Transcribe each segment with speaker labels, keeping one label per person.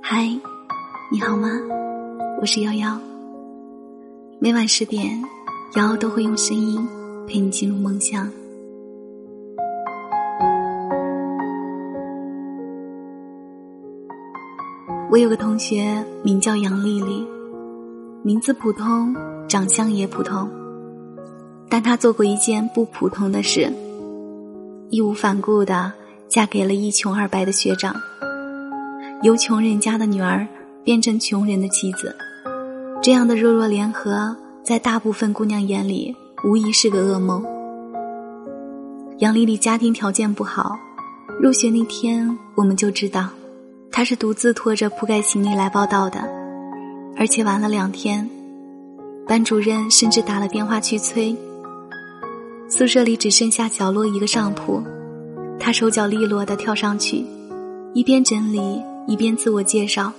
Speaker 1: 嗨，你好吗？我是瑶瑶。每晚十点，瑶瑶都会用声音陪你进入梦乡。我有个同学名叫杨丽丽，名字普通，长相也普通，但她做过一件不普通的事，义无反顾的嫁给了一穷二白的学长。由穷人家的女儿变成穷人的妻子，这样的弱弱联合，在大部分姑娘眼里无疑是个噩梦。杨丽丽家庭条件不好，入学那天我们就知道，她是独自拖着铺盖行李来报道的，而且晚了两天，班主任甚至打了电话去催。宿舍里只剩下角落一个上铺，他手脚利落的跳上去，一边整理。一边自我介绍：“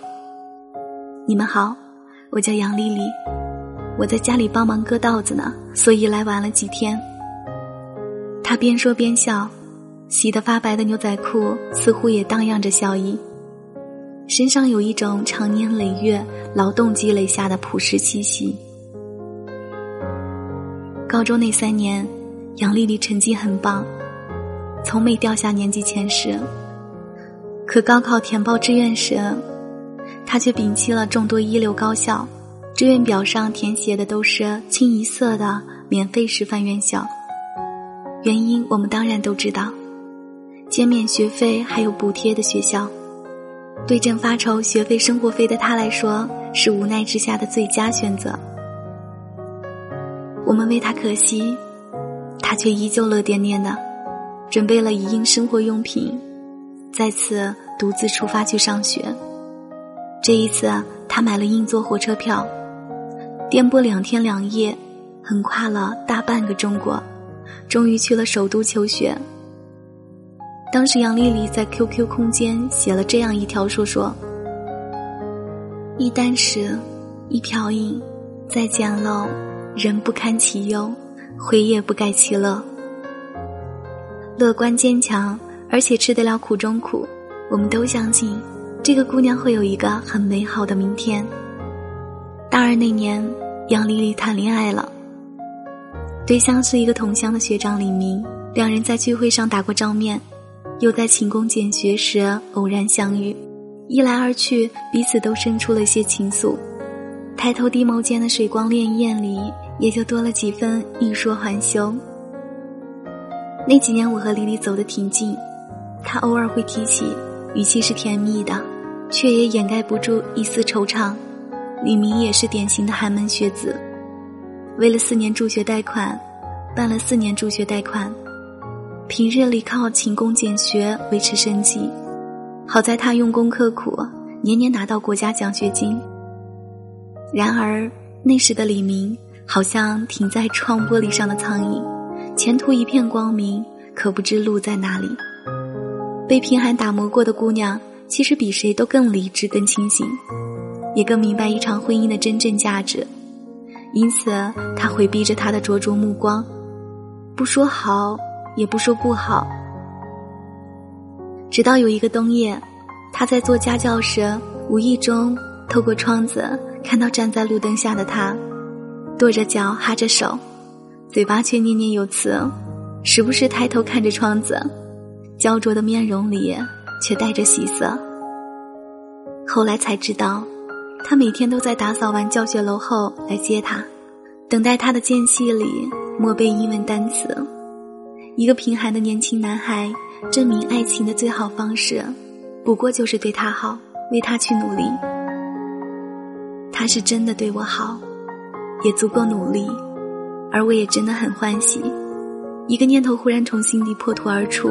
Speaker 1: 你们好，我叫杨丽丽，我在家里帮忙割稻子呢，所以来晚了几天。”他边说边笑，洗得发白的牛仔裤似乎也荡漾着笑意，身上有一种长年累月劳动积累下的朴实气息。高中那三年，杨丽丽成绩很棒，从没掉下年级前十。可高考填报志愿时，他却摒弃了众多一流高校，志愿表上填写的都是清一色的免费师范院校。原因我们当然都知道，减免学费还有补贴的学校，对正发愁学费生活费的他来说是无奈之下的最佳选择。我们为他可惜，他却依旧乐颠颠的，准备了一应生活用品。再次独自出发去上学，这一次他买了硬座火车票，颠簸两天两夜，横跨了大半个中国，终于去了首都求学。当时杨丽丽在 QQ 空间写了这样一条说说：一箪食，一瓢饮，再简陋，人不堪其忧，回也不改其乐。乐观坚强。而且吃得了苦中苦，我们都相信这个姑娘会有一个很美好的明天。大二那年，杨丽丽谈恋爱了，对象是一个同乡的学长李明，两人在聚会上打过照面，又在勤工俭学时偶然相遇，一来二去，彼此都生出了些情愫。抬头低眸间的水光潋滟里，也就多了几分欲说还休。那几年，我和李丽走得挺近。他偶尔会提起，语气是甜蜜的，却也掩盖不住一丝惆怅。李明也是典型的寒门学子，为了四年助学贷款，办了四年助学贷款，平日里靠勤工俭学维持生计。好在他用功刻苦，年年拿到国家奖学金。然而那时的李明好像停在窗玻璃上的苍蝇，前途一片光明，可不知路在哪里。被贫寒打磨过的姑娘，其实比谁都更理智、更清醒，也更明白一场婚姻的真正价值。因此，她回避着他的灼灼目光，不说好，也不说不好。直到有一个冬夜，他在做家教时，无意中透过窗子看到站在路灯下的他，跺着脚，哈着手，嘴巴却念念有词，时不时抬头看着窗子。焦灼的面容里却带着喜色。后来才知道，他每天都在打扫完教学楼后来接她，等待她的间隙里默背英文单词。一个贫寒的年轻男孩，证明爱情的最好方式，不过就是对他好，为他去努力。他是真的对我好，也足够努力，而我也真的很欢喜。一个念头忽然从心底破土而出。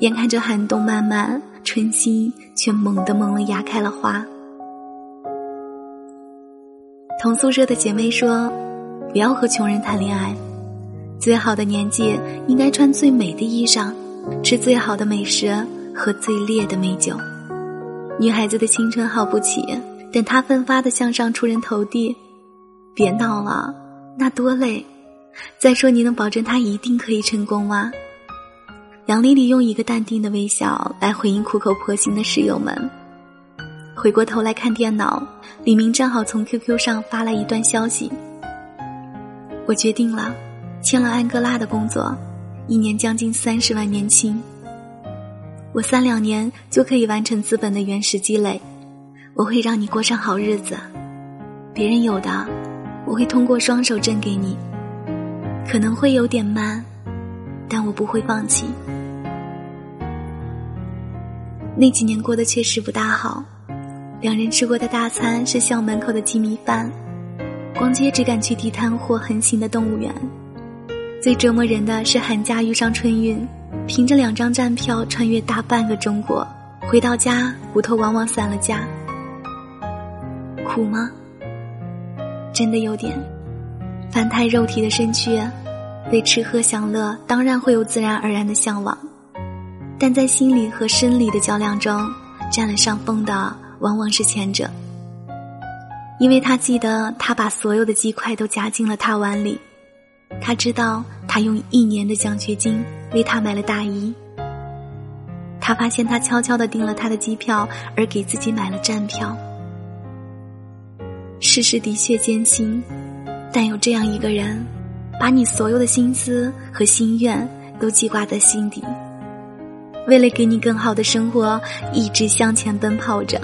Speaker 1: 眼看着寒冬漫漫，春心却猛地萌了芽，开了花。同宿舍的姐妹说：“不要和穷人谈恋爱，最好的年纪应该穿最美的衣裳，吃最好的美食，喝最烈的美酒。女孩子的青春耗不起，等她奋发的向上出人头地。别闹了，那多累！再说，你能保证他一定可以成功吗？杨丽丽用一个淡定的微笑来回应苦口婆心的室友们。回过头来看电脑，李明正好从 QQ 上发来一段消息：“我决定了，签了安哥拉的工作，一年将近三十万年薪。我三两年就可以完成资本的原始积累，我会让你过上好日子。别人有的，我会通过双手挣给你。可能会有点慢，但我不会放弃。那几年过得确实不大好。”两人吃过的大餐是校门口的鸡米饭，逛街只敢去地摊或横行的动物园。最折磨人的是寒假遇上春运，凭着两张站票穿越大半个中国，回到家骨头往往散了架。苦吗？真的有点。凡胎肉体的身躯，对吃喝享乐当然会有自然而然的向往，但在心理和生理的较量中，占了上风的。往往是前者，因为他记得他把所有的鸡块都夹进了他碗里，他知道他用一年的奖学金为他买了大衣，他发现他悄悄的订了他的机票，而给自己买了站票。世事的确艰辛，但有这样一个人，把你所有的心思和心愿都记挂在心底，为了给你更好的生活，一直向前奔跑着。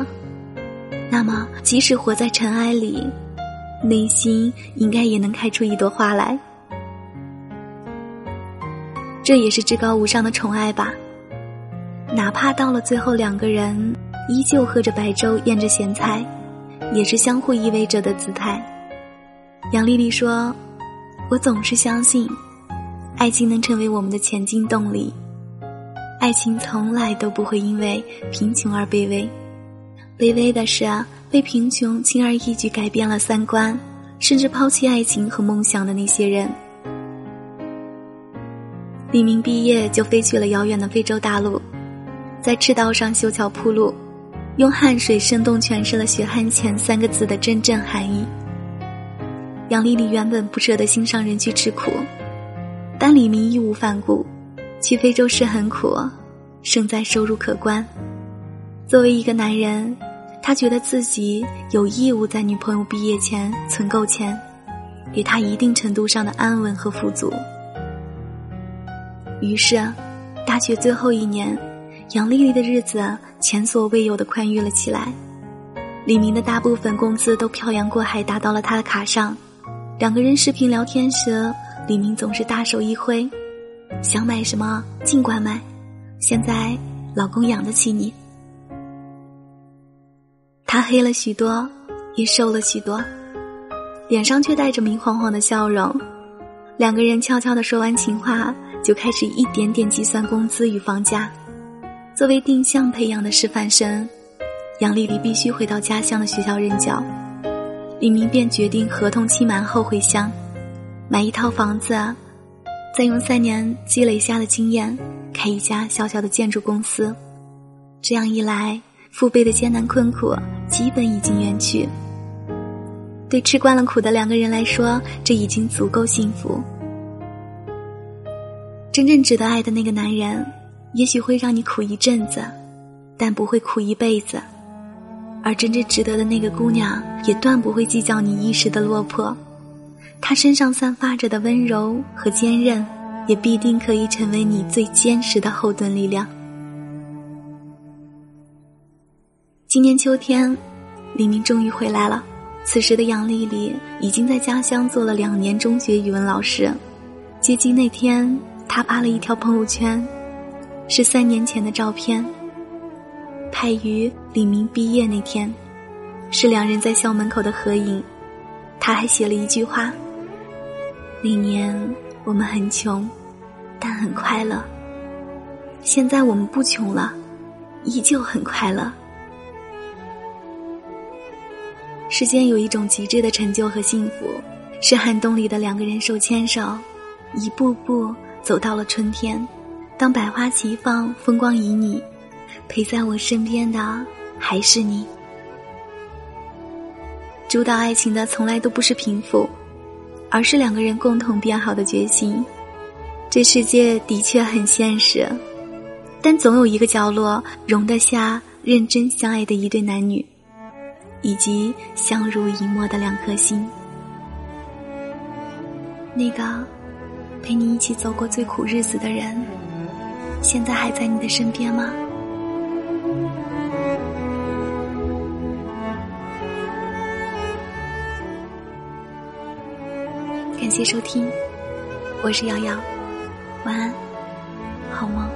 Speaker 1: 那么，即使活在尘埃里，内心应该也能开出一朵花来。这也是至高无上的宠爱吧。哪怕到了最后，两个人依旧喝着白粥，咽着咸菜，也是相互依偎着的姿态。杨丽丽说：“我总是相信，爱情能成为我们的前进动力。爱情从来都不会因为贫穷而卑微。”卑微的是，被贫穷轻而易举改变了三观，甚至抛弃爱情和梦想的那些人。李明毕业就飞去了遥远的非洲大陆，在赤道上修桥铺路，用汗水生动诠释了“血汗钱”三个字的真正含义。杨丽丽原本不舍得心上人去吃苦，但李明义无反顾，去非洲是很苦，胜在收入可观。作为一个男人，他觉得自己有义务在女朋友毕业前存够钱，给她一定程度上的安稳和富足。于是，大学最后一年，杨丽丽的日子前所未有的宽裕了起来。李明的大部分工资都漂洋过海打到了他的卡上。两个人视频聊天时，李明总是大手一挥：“想买什么尽管买，现在老公养得起你。”他黑了许多，也瘦了许多，脸上却带着明晃晃的笑容。两个人悄悄的说完情话，就开始一点点计算工资与房价。作为定向培养的师范生，杨丽丽必须回到家乡的学校任教。李明便决定合同期满后回乡，买一套房子，再用三年积累下的经验开一家小小的建筑公司。这样一来，父辈的艰难困苦。基本已经远去。对吃惯了苦的两个人来说，这已经足够幸福。真正值得爱的那个男人，也许会让你苦一阵子，但不会苦一辈子；而真正值得的那个姑娘，也断不会计较你一时的落魄。她身上散发着的温柔和坚韧，也必定可以成为你最坚实的后盾力量。今年秋天，李明终于回来了。此时的杨丽丽已经在家乡做了两年中学语文老师。接机那天，她发了一条朋友圈，是三年前的照片，拍于李明毕业那天，是两人在校门口的合影。他还写了一句话：“那年我们很穷，但很快乐。现在我们不穷了，依旧很快乐。”世间有一种极致的成就和幸福，是寒冬里的两个人手牵手，一步步走到了春天。当百花齐放，风光旖旎，陪在我身边的还是你。主导爱情的从来都不是贫富，而是两个人共同变好的决心。这世界的确很现实，但总有一个角落容得下认真相爱的一对男女，以及相濡以沫的两颗心。那个陪你一起走过最苦日子的人，现在还在你的身边吗？感谢收听，我是瑶瑶，晚安，好梦。